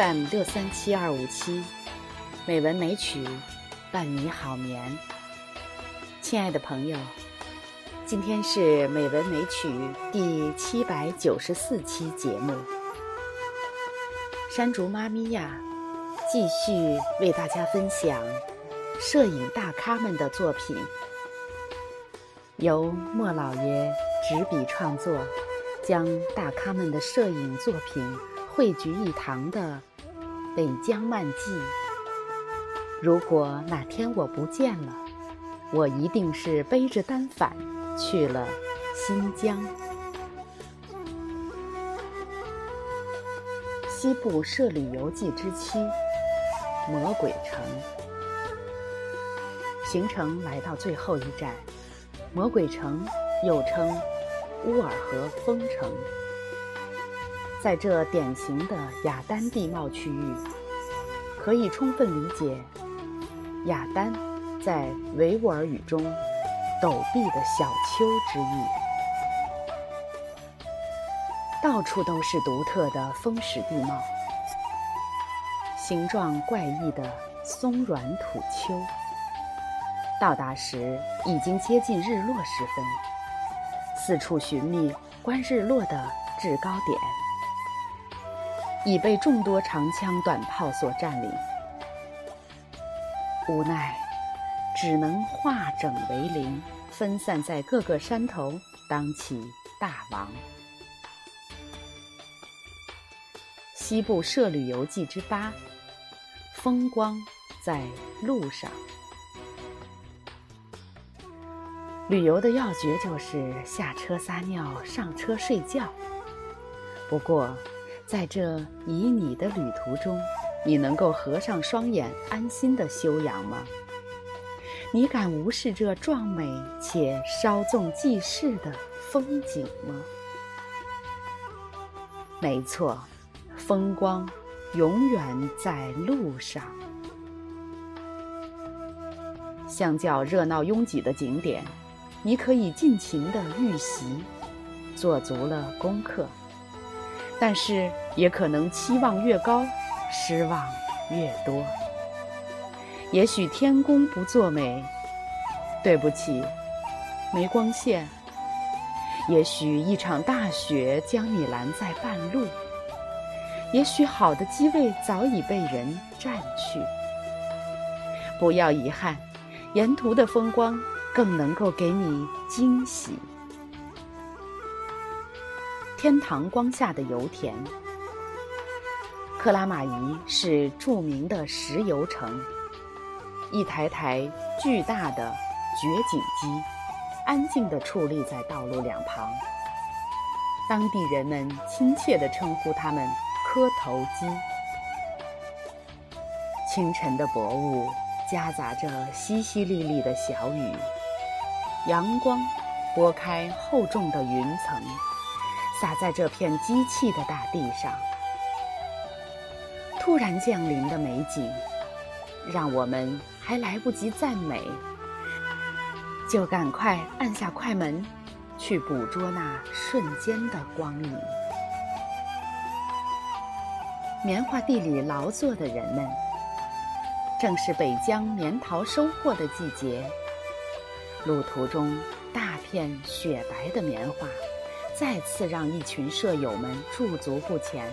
FM 六三七二五七，美文美曲伴你好眠。亲爱的朋友，今天是美文美曲第七百九十四期节目。山竹妈咪呀，继续为大家分享摄影大咖们的作品，由莫老爷执笔创作，将大咖们的摄影作品。汇聚一堂的《北疆漫记》。如果哪天我不见了，我一定是背着单反去了新疆。西部摄旅游记之七：魔鬼城。行程来到最后一站，魔鬼城，又称乌尔河风城。在这典型的雅丹地貌区域，可以充分理解“雅丹”在维吾尔语中“陡壁的小丘”之意。到处都是独特的风蚀地貌，形状怪异的松软土丘。到达时已经接近日落时分，四处寻觅观日落的制高点。已被众多长枪短炮所占领，无奈只能化整为零，分散在各个山头当起大王。西部摄旅游记之八：风光在路上。旅游的要诀就是下车撒尿，上车睡觉。不过。在这旖旎的旅途中，你能够合上双眼，安心的休养吗？你敢无视这壮美且稍纵即逝的风景吗？没错，风光永远在路上。相较热闹拥挤的景点，你可以尽情的预习，做足了功课。但是也可能期望越高，失望越多。也许天公不作美，对不起，没光线。也许一场大雪将你拦在半路。也许好的机位早已被人占去。不要遗憾，沿途的风光更能够给你惊喜。天堂光下的油田，克拉玛依是著名的石油城。一台台巨大的掘井机，安静地矗立在道路两旁。当地人们亲切地称呼他们“磕头机”。清晨的薄雾夹杂着淅淅沥沥的小雨，阳光拨开厚重的云层。洒在这片机器的大地上，突然降临的美景，让我们还来不及赞美，就赶快按下快门，去捕捉那瞬间的光影。棉花地里劳作的人们，正是北疆棉桃收获的季节。路途中，大片雪白的棉花。再次让一群舍友们驻足不前。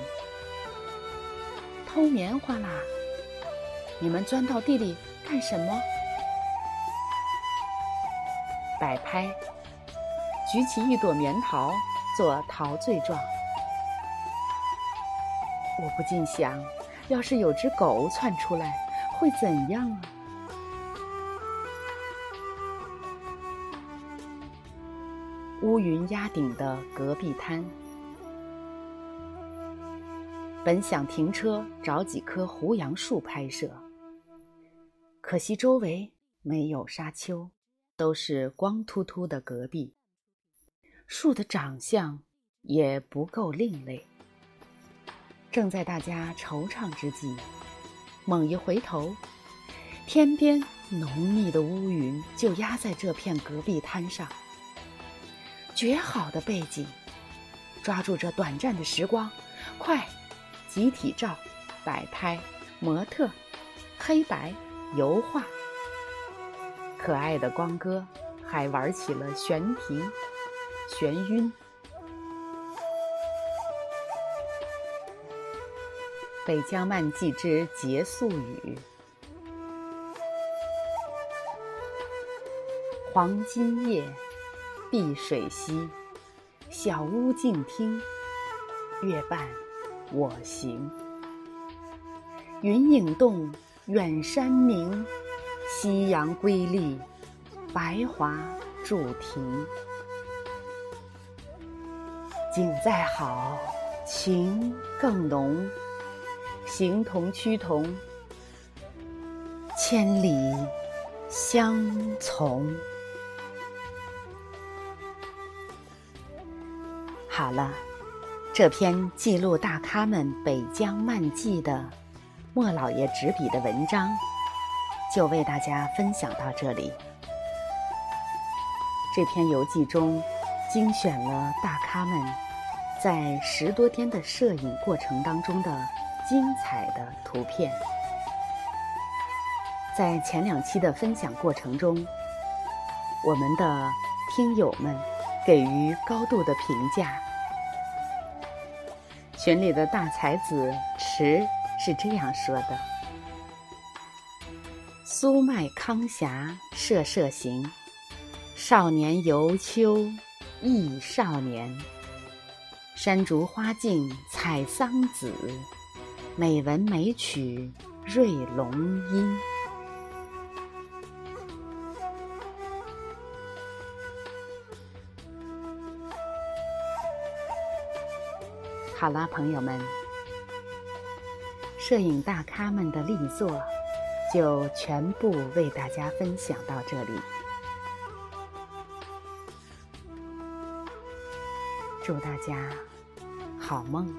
偷棉花啦！你们钻到地里干什么？摆拍，举起一朵棉桃做陶醉状。我不禁想，要是有只狗窜出来，会怎样啊？乌云压顶的戈壁滩，本想停车找几棵胡杨树拍摄，可惜周围没有沙丘，都是光秃秃的戈壁，树的长相也不够另类。正在大家惆怅之际，猛一回头，天边浓密的乌云就压在这片戈壁滩上。绝好的背景，抓住这短暂的时光，快，集体照，摆拍、模特、黑白、油画。可爱的光哥还玩起了悬停、眩晕。《北疆漫记之结宿语》：黄金夜，碧水西，小屋静听，月伴我行。云影动，远山明，夕阳归丽，白华驻庭。景再好，情更浓。形同趋同，千里相从。好了，这篇记录大咖们北疆漫记的莫老爷执笔的文章，就为大家分享到这里。这篇游记中，精选了大咖们在十多天的摄影过程当中的。精彩的图片，在前两期的分享过程中，我们的听友们给予高度的评价。群里的大才子池是这样说的：“苏迈康霞摄摄行，少年游秋忆少年，山竹花径采桑梓。”美文美曲瑞龙音。好了，朋友们，摄影大咖们的力作就全部为大家分享到这里。祝大家好梦。